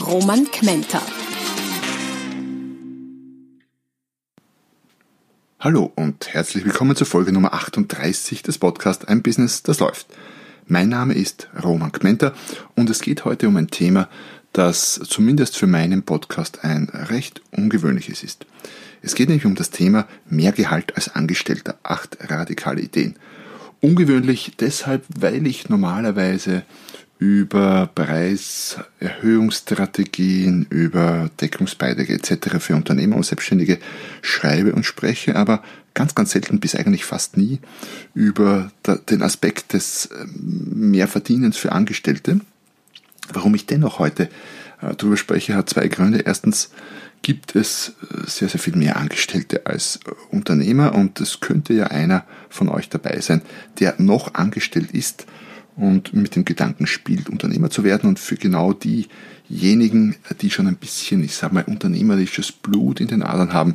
Roman Kmenter. Hallo und herzlich willkommen zur Folge Nummer 38 des Podcasts Ein Business, das läuft. Mein Name ist Roman Kmenter und es geht heute um ein Thema, das zumindest für meinen Podcast ein recht ungewöhnliches ist. Es geht nämlich um das Thema mehr Gehalt als Angestellter. Acht radikale Ideen. Ungewöhnlich deshalb, weil ich normalerweise über Preiserhöhungsstrategien, über Deckungsbeiträge etc. für Unternehmer und Selbstständige schreibe und spreche, aber ganz, ganz selten bis eigentlich fast nie über den Aspekt des ähm, Mehrverdienens für Angestellte. Warum ich dennoch heute äh, darüber spreche, hat zwei Gründe. Erstens gibt es äh, sehr, sehr viel mehr Angestellte als äh, Unternehmer und es könnte ja einer von euch dabei sein, der noch angestellt ist und mit dem Gedanken spielt, Unternehmer zu werden. Und für genau diejenigen, die schon ein bisschen, ich sag mal, unternehmerisches Blut in den Adern haben,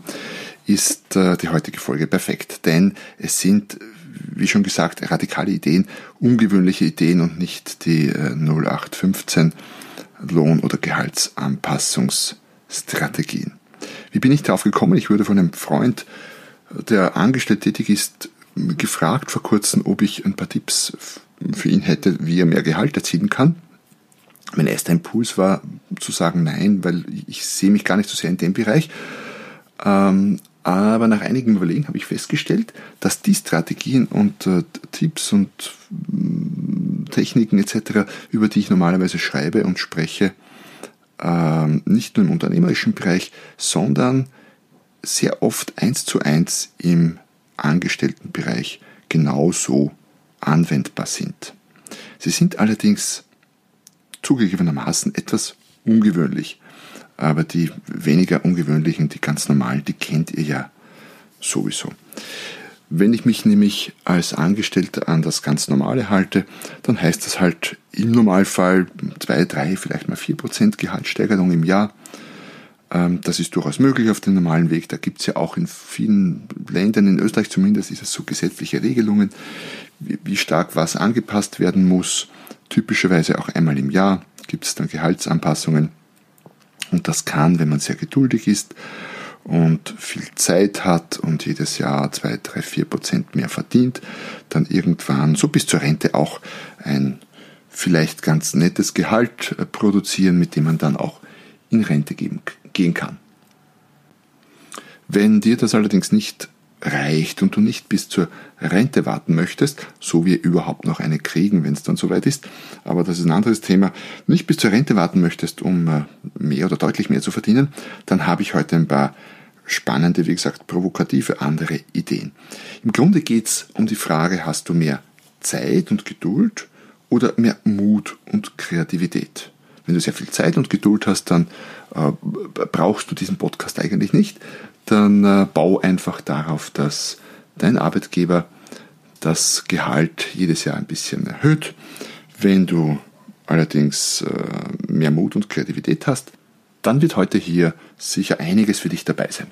ist äh, die heutige Folge perfekt. Denn es sind, wie schon gesagt, radikale Ideen, ungewöhnliche Ideen und nicht die 0815 äh, Lohn- oder Gehaltsanpassungsstrategien. Wie bin ich darauf gekommen? Ich wurde von einem Freund, der angestellt tätig ist, gefragt vor kurzem, ob ich ein paar Tipps für ihn hätte, wie er mehr Gehalt erzielen kann. Mein erster Impuls war zu sagen nein, weil ich sehe mich gar nicht so sehr in dem Bereich. Ähm, aber nach einigem Überlegen habe ich festgestellt, dass die Strategien und äh, Tipps und äh, Techniken etc., über die ich normalerweise schreibe und spreche, äh, nicht nur im unternehmerischen Bereich, sondern sehr oft eins zu eins im Angestelltenbereich genauso anwendbar sind. Sie sind allerdings zugegebenermaßen etwas ungewöhnlich, aber die weniger ungewöhnlichen, die ganz normalen, die kennt ihr ja sowieso. Wenn ich mich nämlich als Angestellter an das ganz Normale halte, dann heißt das halt im Normalfall zwei, drei, vielleicht mal vier Prozent Gehaltssteigerung im Jahr. Ähm, das ist durchaus möglich auf dem normalen Weg. Da gibt es ja auch in vielen Ländern, in Österreich zumindest, ist es so gesetzliche Regelungen, wie stark was angepasst werden muss. Typischerweise auch einmal im Jahr gibt es dann Gehaltsanpassungen. Und das kann, wenn man sehr geduldig ist und viel Zeit hat und jedes Jahr zwei, drei, vier Prozent mehr verdient, dann irgendwann so bis zur Rente auch ein vielleicht ganz nettes Gehalt äh, produzieren, mit dem man dann auch in Rente geben, gehen kann. Wenn dir das allerdings nicht reicht und du nicht bis zur Rente warten möchtest, so wir überhaupt noch eine kriegen, wenn es dann soweit ist, aber das ist ein anderes Thema, nicht bis zur Rente warten möchtest, um äh, mehr oder deutlich mehr zu verdienen, dann habe ich heute ein paar spannende, wie gesagt, provokative andere Ideen. Im Grunde geht es um die Frage, hast du mehr Zeit und Geduld oder mehr Mut und Kreativität? Wenn du sehr viel Zeit und Geduld hast, dann äh, brauchst du diesen Podcast eigentlich nicht, dann äh, bau einfach darauf, dass dein Arbeitgeber das Gehalt jedes Jahr ein bisschen erhöht. Wenn du allerdings äh, mehr Mut und Kreativität hast, dann wird heute hier sicher einiges für dich dabei sein.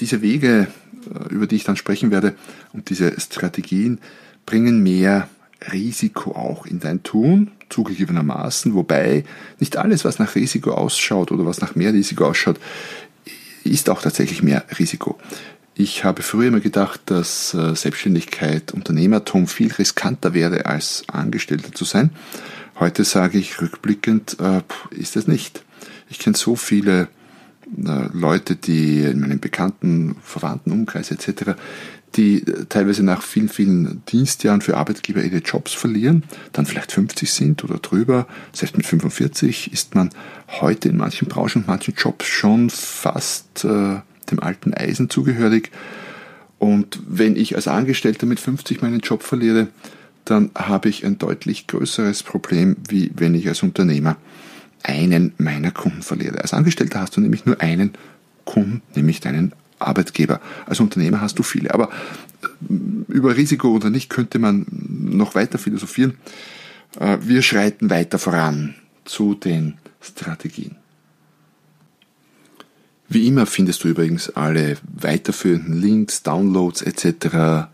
Diese Wege, äh, über die ich dann sprechen werde, und diese Strategien bringen mehr Risiko auch in dein Tun, zugegebenermaßen, wobei nicht alles, was nach Risiko ausschaut oder was nach mehr Risiko ausschaut, ist auch tatsächlich mehr Risiko. Ich habe früher immer gedacht, dass äh, Selbstständigkeit, Unternehmertum viel riskanter wäre, als Angestellter zu sein. Heute sage ich rückblickend, äh, ist es nicht. Ich kenne so viele Leute, die in meinem bekannten, verwandten Umkreis etc., die teilweise nach vielen, vielen Dienstjahren für Arbeitgeber ihre Jobs verlieren, dann vielleicht 50 sind oder drüber. Selbst mit 45 ist man heute in manchen Branchen und manchen Jobs schon fast äh, dem alten Eisen zugehörig. Und wenn ich als Angestellter mit 50 meinen Job verliere, dann habe ich ein deutlich größeres Problem, wie wenn ich als Unternehmer einen meiner Kunden verliere. Als Angestellter hast du nämlich nur einen Kunden, nämlich deinen Arbeitgeber. Als Unternehmer hast du viele. Aber äh, über Risiko oder nicht könnte man noch weiter philosophieren. Äh, wir schreiten weiter voran zu den Strategien. Wie immer findest du übrigens alle weiterführenden Links, Downloads etc.,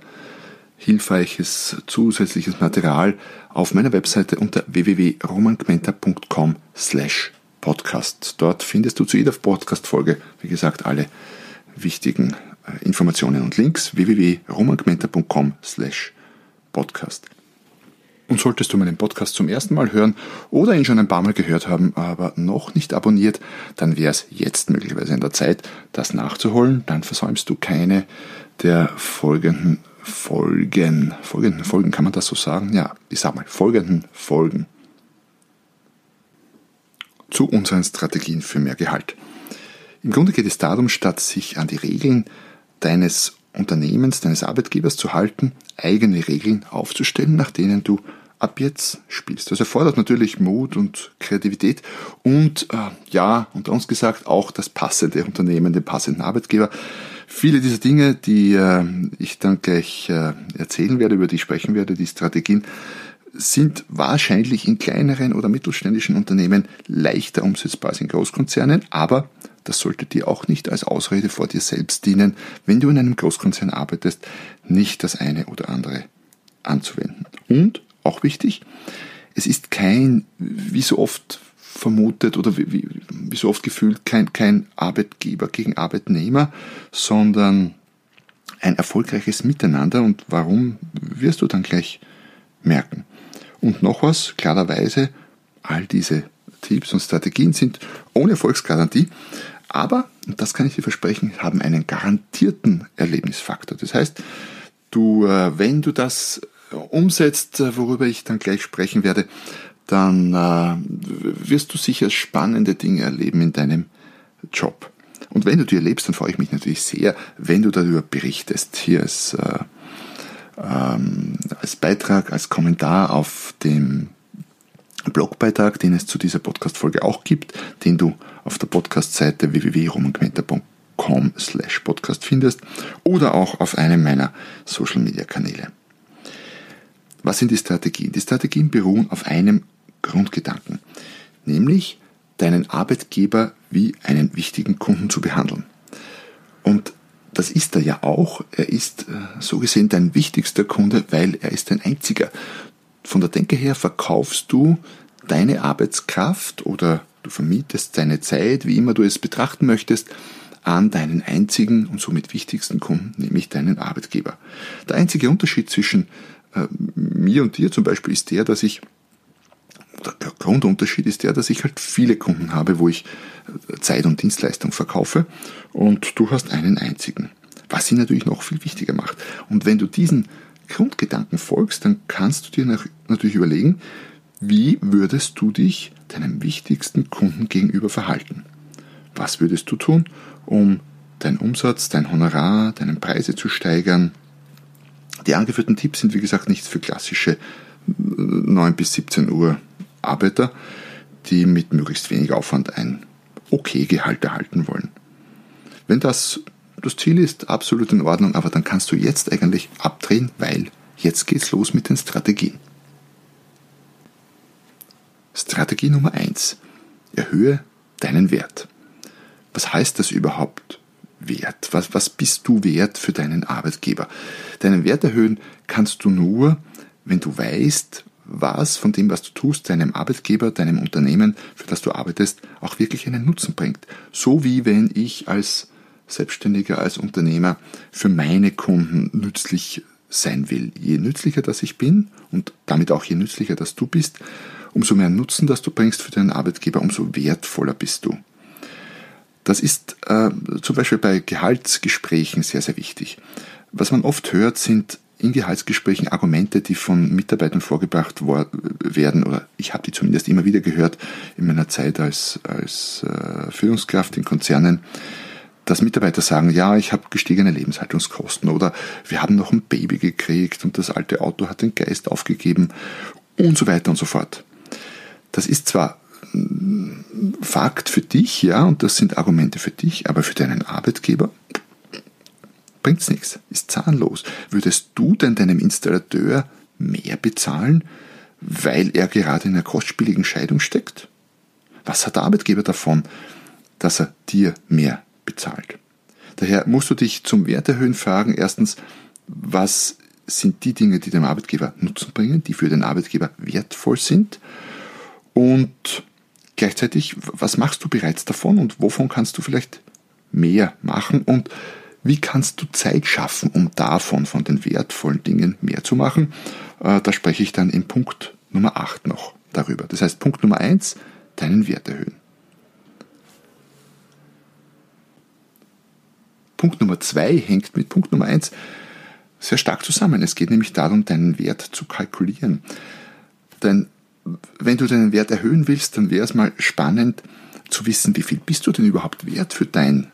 hilfreiches zusätzliches Material auf meiner Webseite unter www.romangmenta.com slash podcast. Dort findest du zu jeder Podcast-Folge, wie gesagt, alle wichtigen äh, Informationen und Links www.romangmenta.com slash podcast. Und solltest du meinen Podcast zum ersten Mal hören oder ihn schon ein paar Mal gehört haben, aber noch nicht abonniert, dann wäre es jetzt möglicherweise in der Zeit, das nachzuholen. Dann versäumst du keine der folgenden Folgen. Folgenden Folgen, kann man das so sagen? Ja, ich sag mal, folgenden Folgen zu unseren Strategien für mehr Gehalt. Im Grunde geht es darum, statt sich an die Regeln deines Unternehmens, deines Arbeitgebers zu halten, eigene Regeln aufzustellen, nach denen du ab jetzt spielst. Das erfordert natürlich Mut und Kreativität und äh, ja, unter uns gesagt, auch das passende Unternehmen, den passenden Arbeitgeber. Viele dieser Dinge, die äh, ich dann gleich äh, erzählen werde, über die ich sprechen werde, die Strategien, sind wahrscheinlich in kleineren oder mittelständischen Unternehmen leichter umsetzbar als in Großkonzernen, aber das sollte dir auch nicht als Ausrede vor dir selbst dienen, wenn du in einem Großkonzern arbeitest, nicht das eine oder andere anzuwenden. Und auch wichtig, es ist kein, wie so oft vermutet oder wie, wie, wie so oft gefühlt, kein, kein Arbeitgeber gegen Arbeitnehmer, sondern ein erfolgreiches Miteinander. Und warum wirst du dann gleich merken? Und noch was, klarerweise, all diese Tipps und Strategien sind ohne Erfolgsgarantie, aber, und das kann ich dir versprechen, haben einen garantierten Erlebnisfaktor. Das heißt, du, äh, wenn du das umsetzt, äh, worüber ich dann gleich sprechen werde, dann äh, wirst du sicher spannende Dinge erleben in deinem Job. Und wenn du die erlebst, dann freue ich mich natürlich sehr, wenn du darüber berichtest. Hier als, äh, ähm, als Beitrag, als Kommentar auf dem Blogbeitrag, den es zu dieser Podcast-Folge auch gibt, den du auf der Podcast-Seite www.romangmenta.com slash podcast findest oder auch auf einem meiner Social-Media-Kanäle. Was sind die Strategien? Die Strategien beruhen auf einem Grundgedanken, nämlich deinen Arbeitgeber wie einen wichtigen Kunden zu behandeln. Und das ist er ja auch. Er ist äh, so gesehen dein wichtigster Kunde, weil er ist dein einziger. Von der Denke her verkaufst du deine Arbeitskraft oder du vermietest deine Zeit, wie immer du es betrachten möchtest, an deinen einzigen und somit wichtigsten Kunden, nämlich deinen Arbeitgeber. Der einzige Unterschied zwischen äh, mir und dir zum Beispiel ist der, dass ich, der Grundunterschied ist der, dass ich halt viele Kunden habe, wo ich äh, Zeit und Dienstleistung verkaufe und du hast einen einzigen. Was sie natürlich noch viel wichtiger macht. Und wenn du diesen Grundgedanken folgst, dann kannst du dir natürlich überlegen, wie würdest du dich deinem wichtigsten Kunden gegenüber verhalten? Was würdest du tun, um deinen Umsatz, dein Honorar, deine Preise zu steigern, die angeführten Tipps sind wie gesagt nicht für klassische 9 bis 17 Uhr Arbeiter, die mit möglichst wenig Aufwand ein okay Gehalt erhalten wollen. Wenn das das Ziel ist, absolut in Ordnung, aber dann kannst du jetzt eigentlich abdrehen, weil jetzt geht's los mit den Strategien. Strategie Nummer 1. Erhöhe deinen Wert. Was heißt das überhaupt? wert? Was, was bist du wert für deinen Arbeitgeber? Deinen Wert erhöhen kannst du nur, wenn du weißt, was von dem, was du tust, deinem Arbeitgeber, deinem Unternehmen, für das du arbeitest, auch wirklich einen Nutzen bringt. So wie wenn ich als Selbstständiger, als Unternehmer für meine Kunden nützlich sein will. Je nützlicher das ich bin und damit auch je nützlicher dass du bist, umso mehr Nutzen, das du bringst für deinen Arbeitgeber, umso wertvoller bist du. Das ist äh, zum Beispiel bei Gehaltsgesprächen sehr, sehr wichtig. Was man oft hört, sind in Gehaltsgesprächen Argumente, die von Mitarbeitern vorgebracht werden, oder ich habe die zumindest immer wieder gehört in meiner Zeit als, als äh, Führungskraft in Konzernen, dass Mitarbeiter sagen, ja, ich habe gestiegene Lebenshaltungskosten oder wir haben noch ein Baby gekriegt und das alte Auto hat den Geist aufgegeben und so weiter und so fort. Das ist zwar Fakt für dich, ja, und das sind Argumente für dich, aber für deinen Arbeitgeber bringt's nichts, ist zahnlos. Würdest du denn deinem Installateur mehr bezahlen, weil er gerade in einer kostspieligen Scheidung steckt? Was hat der Arbeitgeber davon, dass er dir mehr bezahlt? Daher musst du dich zum Werterhöhen fragen, erstens, was sind die Dinge, die dem Arbeitgeber Nutzen bringen, die für den Arbeitgeber wertvoll sind? Und gleichzeitig, was machst du bereits davon und wovon kannst du vielleicht mehr machen? Und wie kannst du Zeit schaffen, um davon, von den wertvollen Dingen mehr zu machen? Äh, da spreche ich dann im Punkt Nummer 8 noch darüber. Das heißt, Punkt Nummer 1, deinen Wert erhöhen. Punkt Nummer 2 hängt mit Punkt Nummer 1 sehr stark zusammen. Es geht nämlich darum, deinen Wert zu kalkulieren. Denn wenn du deinen Wert erhöhen willst, dann wäre es mal spannend zu wissen, wie viel bist du denn überhaupt wert für dein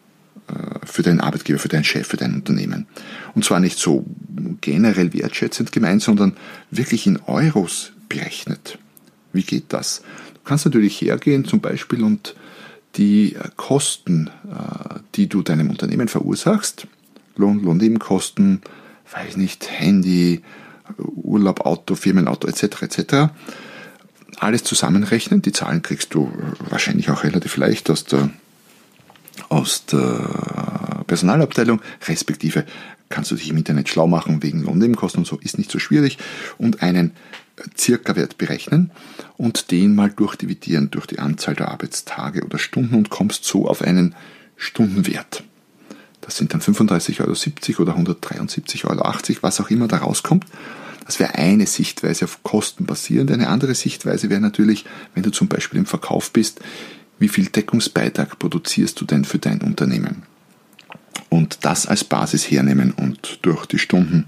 für deinen Arbeitgeber, für deinen Chef, für dein Unternehmen. Und zwar nicht so generell wertschätzend gemeint, sondern wirklich in Euros berechnet. Wie geht das? Du kannst natürlich hergehen zum Beispiel und die Kosten, äh, die du deinem Unternehmen verursachst, Lohn, Lohnnebenkosten, weiß nicht, Handy, Urlaub, Auto, Firmenauto etc. etc. Alles zusammenrechnen. Die Zahlen kriegst du wahrscheinlich auch relativ leicht aus der, aus der Personalabteilung, respektive kannst du dich im Internet schlau machen wegen Lohnnebenkosten und so, ist nicht so schwierig und einen Circa-Wert berechnen und den mal durchdividieren durch die Anzahl der Arbeitstage oder Stunden und kommst so auf einen Stundenwert. Das sind dann 35,70 Euro oder 173,80 Euro, was auch immer da rauskommt. Das wäre eine Sichtweise auf Kosten basierend. Eine andere Sichtweise wäre natürlich, wenn du zum Beispiel im Verkauf bist, wie viel Deckungsbeitrag produzierst du denn für dein Unternehmen? Und das als Basis hernehmen und durch die Stunden,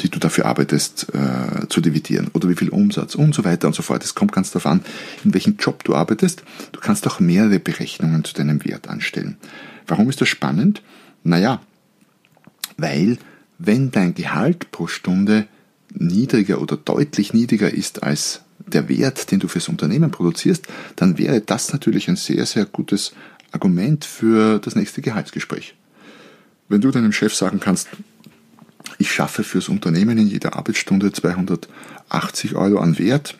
die du dafür arbeitest, äh, zu dividieren. Oder wie viel Umsatz und so weiter und so fort. Es kommt ganz darauf an, in welchem Job du arbeitest. Du kannst auch mehrere Berechnungen zu deinem Wert anstellen. Warum ist das spannend? Naja, weil wenn dein Gehalt pro Stunde niedriger oder deutlich niedriger ist als der Wert, den du fürs Unternehmen produzierst, dann wäre das natürlich ein sehr, sehr gutes Argument für das nächste Gehaltsgespräch. Wenn du deinem Chef sagen kannst, ich schaffe fürs Unternehmen in jeder Arbeitsstunde 280 Euro an Wert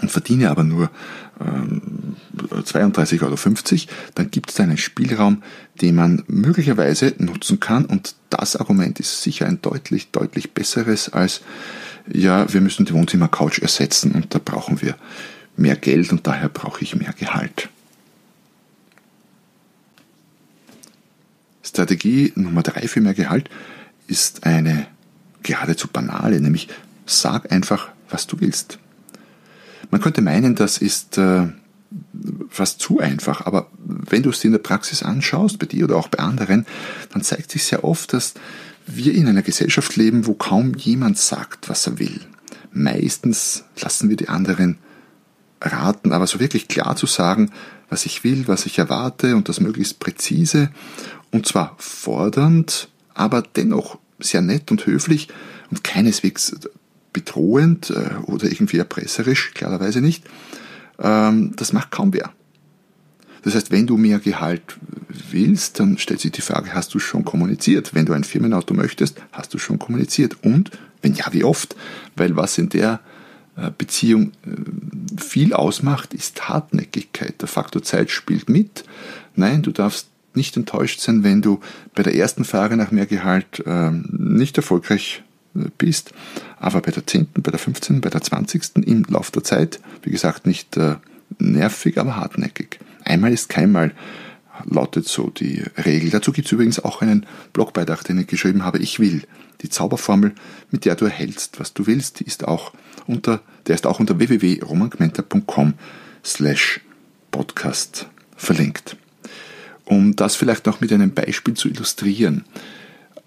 und verdiene aber nur ähm, 32,50 Euro, dann gibt es einen Spielraum, den man möglicherweise nutzen kann und das Argument ist sicher ein deutlich, deutlich besseres als, ja, wir müssen die Wohnzimmercouch ersetzen und da brauchen wir mehr Geld und daher brauche ich mehr Gehalt. Strategie Nummer drei für mehr Gehalt ist eine geradezu banale, nämlich sag einfach, was du willst. Man könnte meinen, das ist äh, fast zu einfach, aber wenn du es dir in der Praxis anschaust, bei dir oder auch bei anderen, dann zeigt sich sehr oft, dass wir in einer Gesellschaft leben, wo kaum jemand sagt, was er will. Meistens lassen wir die anderen raten, aber so wirklich klar zu sagen, was ich will, was ich erwarte und das möglichst präzise und zwar fordernd, aber dennoch sehr nett und höflich und keineswegs bedrohend äh, oder irgendwie erpresserisch, klarerweise nicht, ähm, das macht kaum wer. Das heißt, wenn du mehr Gehalt willst, dann stellt sich die Frage, hast du schon kommuniziert? Wenn du ein Firmenauto möchtest, hast du schon kommuniziert? Und wenn ja, wie oft? Weil was in der äh, Beziehung äh, viel ausmacht, ist Hartnäckigkeit. Der Faktor Zeit spielt mit. Nein, du darfst nicht enttäuscht sein, wenn du bei der ersten Frage nach mehr Gehalt ähm, nicht erfolgreich äh, bist, aber bei der 10., bei der 15., bei der 20. im Lauf der Zeit, wie gesagt, nicht nervig, aber hartnäckig. Einmal ist keinmal, lautet so die Regel. Dazu gibt es übrigens auch einen Blogbeitrag, den ich geschrieben habe. Ich will. Die Zauberformel, mit der du erhältst, was du willst, ist auch unter, der ist auch unter www.romangmenta.com slash podcast verlinkt. Um das vielleicht noch mit einem Beispiel zu illustrieren,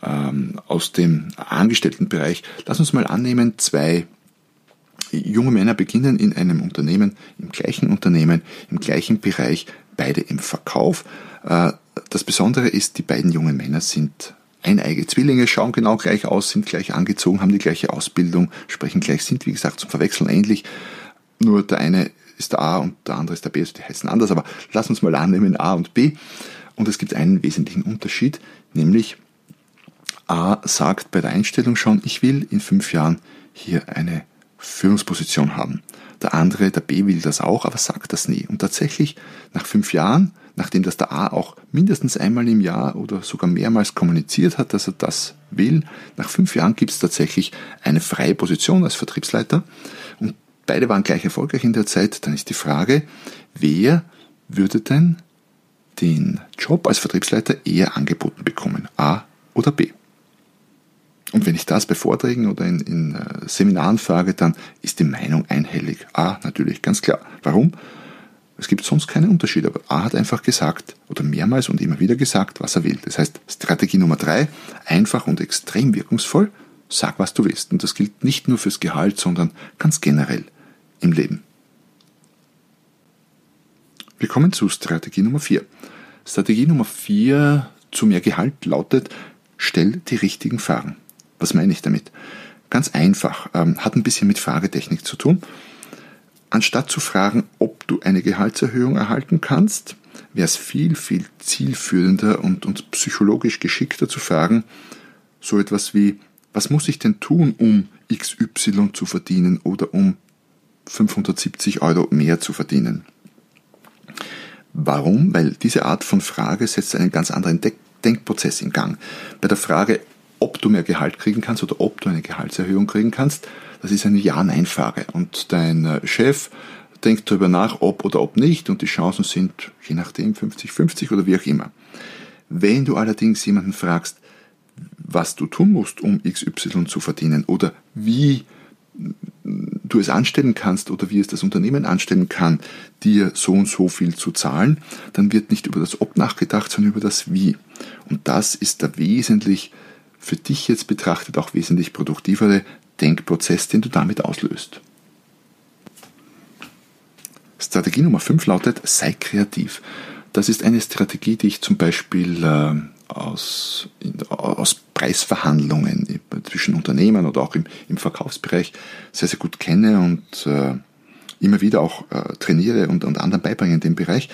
ähm, aus dem Angestelltenbereich, lass uns mal annehmen, zwei junge Männer beginnen in einem Unternehmen, im gleichen Unternehmen, im gleichen Bereich, beide im Verkauf. Äh, das Besondere ist, die beiden jungen Männer sind eineige Zwillinge, schauen genau gleich aus, sind gleich angezogen, haben die gleiche Ausbildung, sprechen gleich, sind wie gesagt zum Verwechseln ähnlich. Nur der eine ist der A und der andere ist der B, also die heißen anders, aber lass uns mal annehmen A und B. Und es gibt einen wesentlichen Unterschied, nämlich A sagt bei der Einstellung schon, ich will in fünf Jahren hier eine Führungsposition haben. Der andere, der B will das auch, aber sagt das nie. Und tatsächlich, nach fünf Jahren, nachdem das der A auch mindestens einmal im Jahr oder sogar mehrmals kommuniziert hat, dass er das will, nach fünf Jahren gibt es tatsächlich eine freie Position als Vertriebsleiter. Und beide waren gleich erfolgreich in der Zeit. Dann ist die Frage, wer würde denn den Job als Vertriebsleiter eher angeboten bekommen? A oder B? Und wenn ich das bei Vorträgen oder in, in äh, Seminaren frage, dann ist die Meinung einhellig. A, natürlich, ganz klar. Warum? Es gibt sonst keinen Unterschied, aber A hat einfach gesagt oder mehrmals und immer wieder gesagt, was er will. Das heißt, Strategie Nummer drei, einfach und extrem wirkungsvoll, sag, was du willst. Und das gilt nicht nur fürs Gehalt, sondern ganz generell im Leben. Wir kommen zu Strategie Nummer vier. Strategie Nummer vier zu mehr Gehalt lautet, stell die richtigen Fragen. Was meine ich damit? Ganz einfach, ähm, hat ein bisschen mit Fragetechnik zu tun. Anstatt zu fragen, ob du eine Gehaltserhöhung erhalten kannst, wäre es viel, viel zielführender und, und psychologisch geschickter zu fragen, so etwas wie, was muss ich denn tun, um XY zu verdienen oder um 570 Euro mehr zu verdienen? Warum? Weil diese Art von Frage setzt einen ganz anderen Denkprozess in Gang. Bei der Frage, ob du mehr Gehalt kriegen kannst oder ob du eine Gehaltserhöhung kriegen kannst, das ist eine Ja-Nein-Frage. Und dein äh, Chef denkt darüber nach, ob oder ob nicht, und die Chancen sind je nachdem 50-50 oder wie auch immer. Wenn du allerdings jemanden fragst, was du tun musst, um XY zu verdienen oder wie du es anstellen kannst oder wie es das Unternehmen anstellen kann, dir so und so viel zu zahlen, dann wird nicht über das Ob nachgedacht, sondern über das Wie. Und das ist der wesentlich für dich jetzt betrachtet auch wesentlich produktivere Denkprozess, den du damit auslöst. Strategie Nummer 5 lautet, sei kreativ. Das ist eine Strategie, die ich zum Beispiel äh, aus, aus Preisverhandlungen zwischen Unternehmen oder auch im, im Verkaufsbereich sehr, sehr gut kenne und äh, immer wieder auch äh, trainiere und, und anderen beibringe in dem Bereich.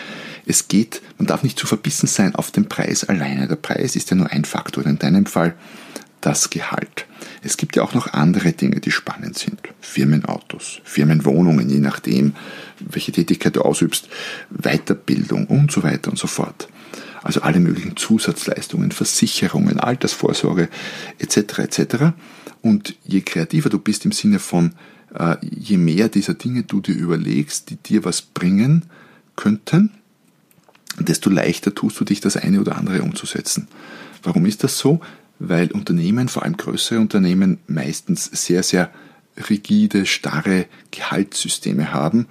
Es geht, man darf nicht zu verbissen sein auf den Preis alleine. Der Preis ist ja nur ein Faktor, in deinem Fall das Gehalt. Es gibt ja auch noch andere Dinge, die spannend sind. Firmenautos, Firmenwohnungen, je nachdem, welche Tätigkeit du ausübst, Weiterbildung und so weiter und so fort. Also alle möglichen Zusatzleistungen, Versicherungen, Altersvorsorge etc. etc. Und je kreativer du bist im Sinne von je mehr dieser Dinge du dir überlegst, die dir was bringen könnten, desto leichter tust du dich, das eine oder andere umzusetzen. Warum ist das so? Weil Unternehmen, vor allem größere Unternehmen, meistens sehr, sehr rigide, starre Gehaltssysteme haben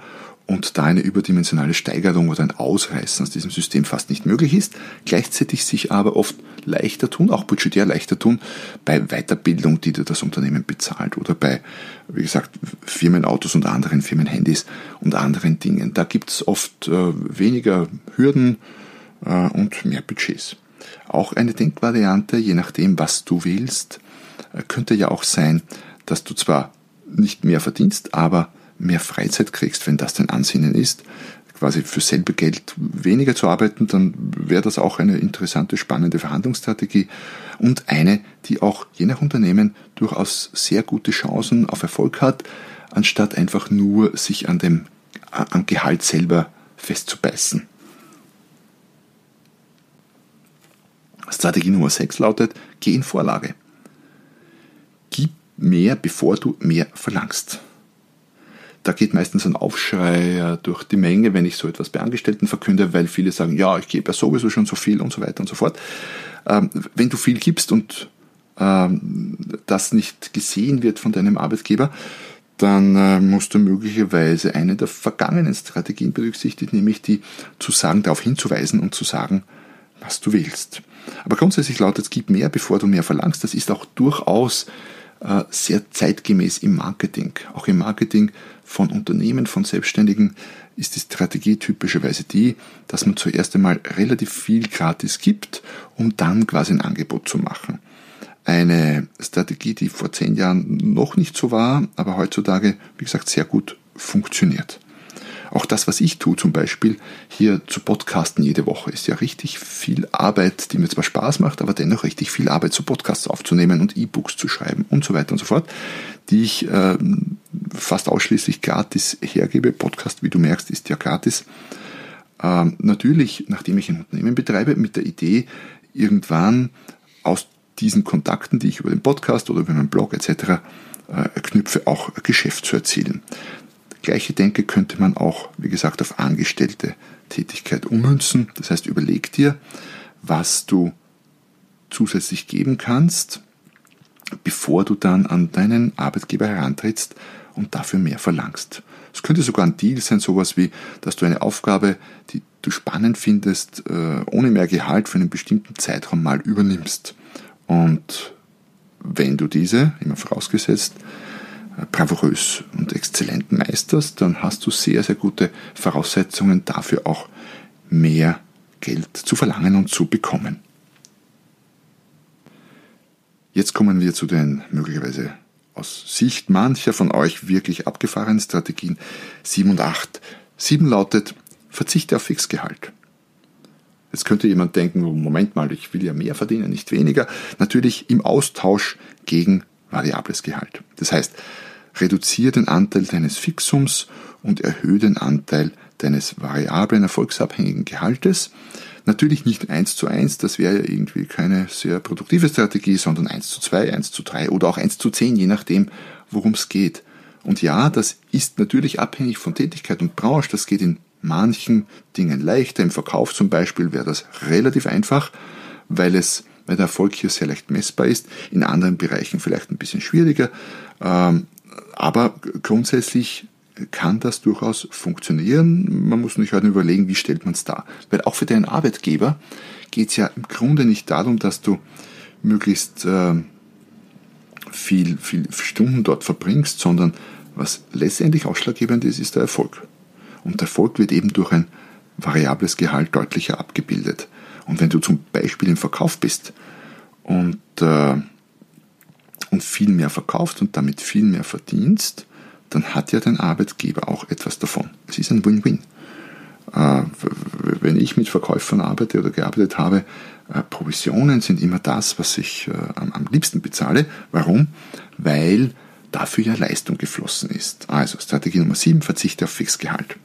und da eine überdimensionale Steigerung oder ein Ausreißen aus diesem System fast nicht möglich ist, gleichzeitig sich aber oft leichter tun, auch budgetär leichter tun, bei Weiterbildung, die dir das Unternehmen bezahlt oder bei, wie gesagt, Firmenautos und anderen Firmenhandys und anderen Dingen. Da gibt es oft äh, weniger Hürden äh, und mehr Budgets. Auch eine Denkvariante, je nachdem, was du willst, äh, könnte ja auch sein, dass du zwar nicht mehr verdienst, aber mehr Freizeit kriegst, wenn das dein Ansinnen ist, quasi für selbe Geld weniger zu arbeiten, dann wäre das auch eine interessante, spannende Verhandlungsstrategie und eine, die auch je nach Unternehmen durchaus sehr gute Chancen auf Erfolg hat, anstatt einfach nur sich an dem am Gehalt selber festzubeißen. Strategie Nummer 6 lautet, geh in Vorlage. Gib mehr, bevor du mehr verlangst. Da geht meistens ein Aufschrei äh, durch die Menge, wenn ich so etwas bei Angestellten verkünde, weil viele sagen, ja, ich gebe ja sowieso schon so viel und so weiter und so fort. Ähm, wenn du viel gibst und ähm, das nicht gesehen wird von deinem Arbeitgeber, dann äh, musst du möglicherweise eine der vergangenen Strategien berücksichtigen, nämlich die zu sagen, darauf hinzuweisen und zu sagen, was du willst. Aber grundsätzlich lautet es, gib mehr, bevor du mehr verlangst. Das ist auch durchaus sehr zeitgemäß im Marketing. Auch im Marketing von Unternehmen, von Selbstständigen ist die Strategie typischerweise die, dass man zuerst einmal relativ viel gratis gibt, um dann quasi ein Angebot zu machen. Eine Strategie, die vor zehn Jahren noch nicht so war, aber heutzutage, wie gesagt, sehr gut funktioniert. Auch das, was ich tue, zum Beispiel hier zu podcasten jede Woche, ist ja richtig viel Arbeit, die mir zwar Spaß macht, aber dennoch richtig viel Arbeit, zu Podcasts aufzunehmen und E-Books zu schreiben und so weiter und so fort, die ich äh, fast ausschließlich gratis hergebe. Podcast, wie du merkst, ist ja gratis. Ähm, natürlich, nachdem ich ein Unternehmen betreibe, mit der Idee, irgendwann aus diesen Kontakten, die ich über den Podcast oder über meinen Blog etc. Äh, knüpfe, auch Geschäft zu erzielen. Gleiche Denke könnte man auch, wie gesagt, auf angestellte Tätigkeit ummünzen. Das heißt, überleg dir, was du zusätzlich geben kannst, bevor du dann an deinen Arbeitgeber herantrittst und dafür mehr verlangst. Es könnte sogar ein Deal sein, sowas wie, dass du eine Aufgabe, die du spannend findest, äh, ohne mehr Gehalt für einen bestimmten Zeitraum mal übernimmst. Und wenn du diese, immer vorausgesetzt, bravourös und exzellent meisterst, dann hast du sehr, sehr gute Voraussetzungen dafür auch mehr Geld zu verlangen und zu bekommen. Jetzt kommen wir zu den möglicherweise aus Sicht mancher von euch wirklich abgefahrenen Strategien 7 und 8. 7 lautet, verzichte auf Fixgehalt. Jetzt könnte jemand denken, Moment mal, ich will ja mehr verdienen, nicht weniger. Natürlich im Austausch gegen variables Gehalt. Das heißt, reduziere den Anteil deines Fixums und erhöhe den Anteil deines variablen erfolgsabhängigen Gehaltes. Natürlich nicht eins zu eins, das wäre ja irgendwie keine sehr produktive Strategie, sondern eins zu zwei, eins zu drei oder auch eins zu zehn, je nachdem, worum es geht. Und ja, das ist natürlich abhängig von Tätigkeit und Branche. Das geht in manchen Dingen leichter. Im Verkauf zum Beispiel wäre das relativ einfach, weil es weil der Erfolg hier sehr leicht messbar ist. In anderen Bereichen vielleicht ein bisschen schwieriger. Ähm, aber grundsätzlich kann das durchaus funktionieren. Man muss nicht halt überlegen, wie stellt man es dar. Weil auch für deinen Arbeitgeber geht es ja im Grunde nicht darum, dass du möglichst äh, viel, viel Stunden dort verbringst, sondern was letztendlich ausschlaggebend ist, ist der Erfolg. Und der Erfolg wird eben durch ein variables Gehalt deutlicher abgebildet. Und wenn du zum Beispiel im Verkauf bist und, äh, und viel mehr verkaufst und damit viel mehr verdienst, dann hat ja dein Arbeitgeber auch etwas davon. Es ist ein Win-Win. Äh, wenn ich mit Verkäufern arbeite oder gearbeitet habe, äh, Provisionen sind immer das, was ich äh, am liebsten bezahle. Warum? Weil dafür ja Leistung geflossen ist. Also Strategie Nummer 7, verzichte auf Fixgehalt.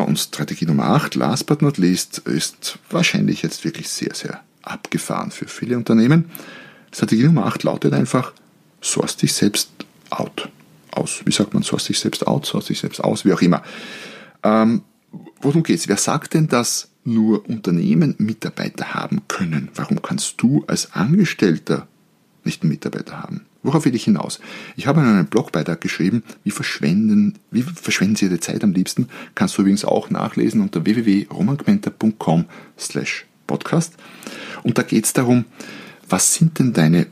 So, und Strategie Nummer 8, last but not least, ist wahrscheinlich jetzt wirklich sehr, sehr abgefahren für viele Unternehmen. Strategie Nummer 8 lautet einfach, source dich selbst out. Aus. Wie sagt man, source dich selbst out, source dich selbst aus, wie auch immer. Ähm, worum geht's? Wer sagt denn, dass nur Unternehmen Mitarbeiter haben können? Warum kannst du als Angestellter nicht einen Mitarbeiter haben? Worauf will ich hinaus? Ich habe in einem Blogbeitrag geschrieben, wie verschwenden, wie verschwenden Sie Ihre Zeit am liebsten? Kannst du übrigens auch nachlesen unter www.romangmenta.com slash podcast. Und da geht es darum, was sind denn deine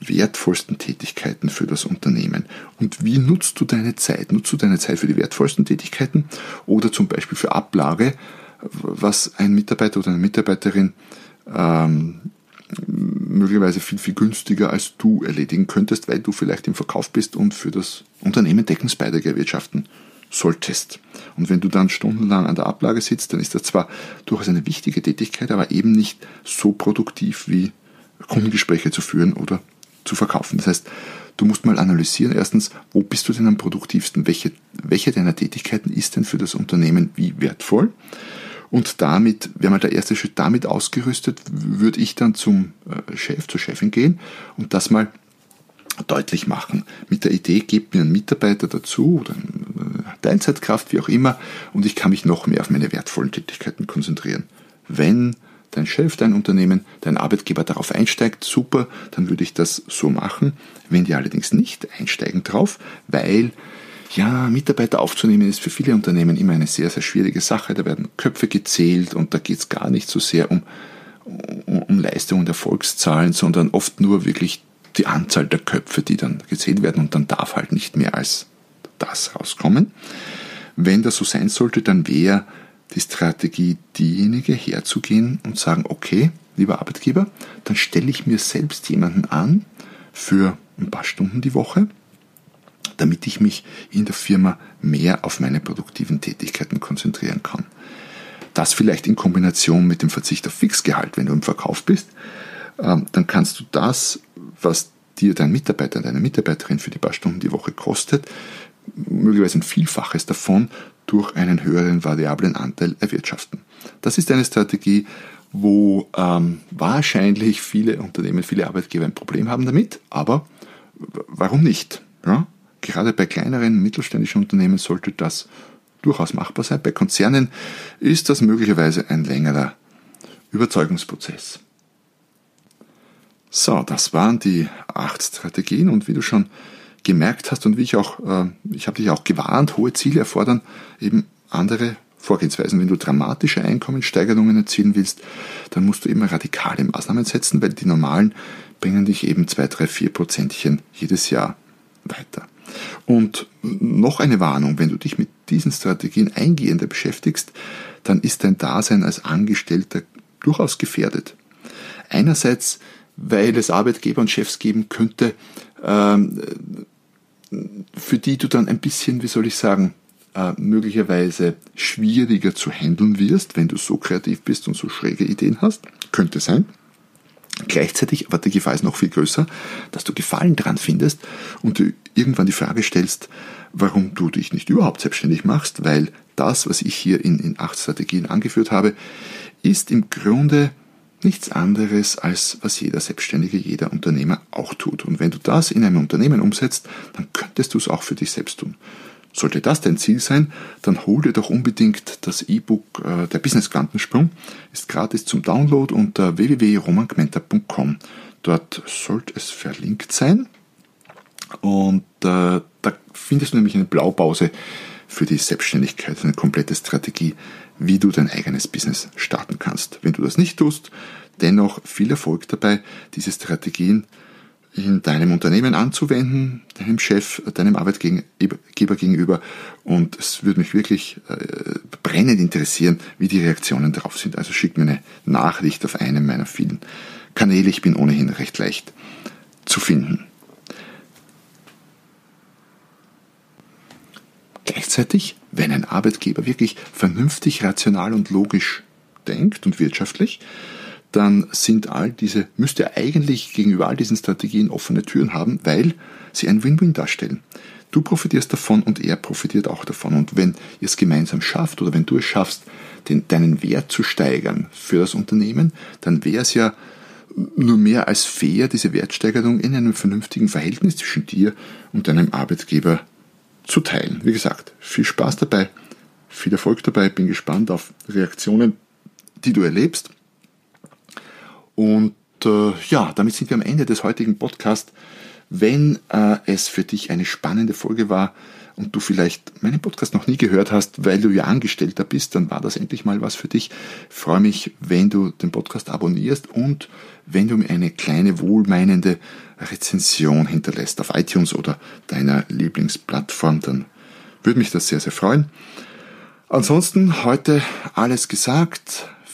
wertvollsten Tätigkeiten für das Unternehmen? Und wie nutzt du deine Zeit? Nutzt du deine Zeit für die wertvollsten Tätigkeiten oder zum Beispiel für Ablage, was ein Mitarbeiter oder eine Mitarbeiterin ähm, möglicherweise viel, viel günstiger als du erledigen könntest, weil du vielleicht im Verkauf bist und für das Unternehmen Deckungsbeiträge erwirtschaften solltest. Und wenn du dann stundenlang an der Ablage sitzt, dann ist das zwar durchaus eine wichtige Tätigkeit, aber eben nicht so produktiv wie Kundengespräche zu führen oder zu verkaufen. Das heißt, du musst mal analysieren, erstens, wo bist du denn am produktivsten? Welche, welche deiner Tätigkeiten ist denn für das Unternehmen wie wertvoll? Und damit, wäre mal der erste Schritt damit ausgerüstet, würde ich dann zum äh, Chef, zur Chefin gehen und das mal deutlich machen. Mit der Idee, gebt mir einen Mitarbeiter dazu oder eine Teilzeitkraft, wie auch immer, und ich kann mich noch mehr auf meine wertvollen Tätigkeiten konzentrieren. Wenn dein Chef, dein Unternehmen, dein Arbeitgeber darauf einsteigt, super, dann würde ich das so machen. Wenn die allerdings nicht einsteigen drauf, weil ja, Mitarbeiter aufzunehmen ist für viele Unternehmen immer eine sehr, sehr schwierige Sache. Da werden Köpfe gezählt und da geht es gar nicht so sehr um, um, um Leistung und Erfolgszahlen, sondern oft nur wirklich die Anzahl der Köpfe, die dann gezählt werden und dann darf halt nicht mehr als das rauskommen. Wenn das so sein sollte, dann wäre die Strategie diejenige herzugehen und sagen, okay, lieber Arbeitgeber, dann stelle ich mir selbst jemanden an für ein paar Stunden die Woche, damit ich mich in der Firma mehr auf meine produktiven Tätigkeiten konzentrieren kann. Das vielleicht in Kombination mit dem Verzicht auf Fixgehalt, wenn du im Verkauf bist, ähm, dann kannst du das, was dir dein Mitarbeiter, deine Mitarbeiterin für die paar Stunden die Woche kostet, möglicherweise ein Vielfaches davon durch einen höheren variablen Anteil erwirtschaften. Das ist eine Strategie, wo ähm, wahrscheinlich viele Unternehmen, viele Arbeitgeber ein Problem haben damit, aber warum nicht? Ja? Gerade bei kleineren mittelständischen Unternehmen sollte das durchaus machbar sein. Bei Konzernen ist das möglicherweise ein längerer Überzeugungsprozess. So, das waren die acht Strategien und wie du schon gemerkt hast und wie ich auch, äh, ich habe dich auch gewarnt, hohe Ziele erfordern eben andere Vorgehensweisen. Wenn du dramatische Einkommenssteigerungen erzielen willst, dann musst du immer radikale Maßnahmen setzen, weil die normalen bringen dich eben zwei, drei, vier Prozentchen jedes Jahr weiter. Und noch eine Warnung, wenn du dich mit diesen Strategien eingehender beschäftigst, dann ist dein Dasein als Angestellter durchaus gefährdet. Einerseits, weil es Arbeitgeber und Chefs geben könnte, ähm, für die du dann ein bisschen, wie soll ich sagen, äh, möglicherweise schwieriger zu handeln wirst, wenn du so kreativ bist und so schräge Ideen hast. Könnte sein. Gleichzeitig, aber die Gefahr ist noch viel größer, dass du Gefallen dran findest und du irgendwann die Frage stellst, warum du dich nicht überhaupt selbstständig machst, weil das, was ich hier in, in acht Strategien angeführt habe, ist im Grunde nichts anderes, als was jeder Selbstständige, jeder Unternehmer auch tut. Und wenn du das in einem Unternehmen umsetzt, dann könntest du es auch für dich selbst tun. Sollte das dein Ziel sein, dann hol dir doch unbedingt das E-Book äh, Der Business Quantensprung. Ist gratis zum Download unter www.romangmenta.com. Dort sollte es verlinkt sein. Und äh, da findest du nämlich eine Blaupause für die Selbstständigkeit, eine komplette Strategie, wie du dein eigenes Business starten kannst. Wenn du das nicht tust, dennoch viel Erfolg dabei, diese Strategien in deinem Unternehmen anzuwenden, deinem Chef, deinem Arbeitgeber gegenüber. Und es würde mich wirklich äh, brennend interessieren, wie die Reaktionen darauf sind. Also schick mir eine Nachricht auf einem meiner vielen Kanäle. Ich bin ohnehin recht leicht zu finden. Gleichzeitig, wenn ein Arbeitgeber wirklich vernünftig, rational und logisch denkt und wirtschaftlich, dann sind all diese, müsste eigentlich gegenüber all diesen Strategien offene Türen haben, weil sie ein Win-Win darstellen. Du profitierst davon und er profitiert auch davon. Und wenn ihr es gemeinsam schafft oder wenn du es schaffst, den, deinen Wert zu steigern für das Unternehmen, dann wäre es ja nur mehr als fair, diese Wertsteigerung in einem vernünftigen Verhältnis zwischen dir und deinem Arbeitgeber zu teilen. Wie gesagt, viel Spaß dabei, viel Erfolg dabei, bin gespannt auf Reaktionen, die du erlebst. Und äh, ja, damit sind wir am Ende des heutigen Podcasts. Wenn äh, es für dich eine spannende Folge war und du vielleicht meinen Podcast noch nie gehört hast, weil du ja Angestellter bist, dann war das endlich mal was für dich. Ich freue mich, wenn du den Podcast abonnierst und wenn du mir eine kleine wohlmeinende Rezension hinterlässt auf iTunes oder deiner Lieblingsplattform, dann würde mich das sehr, sehr freuen. Ansonsten heute alles gesagt.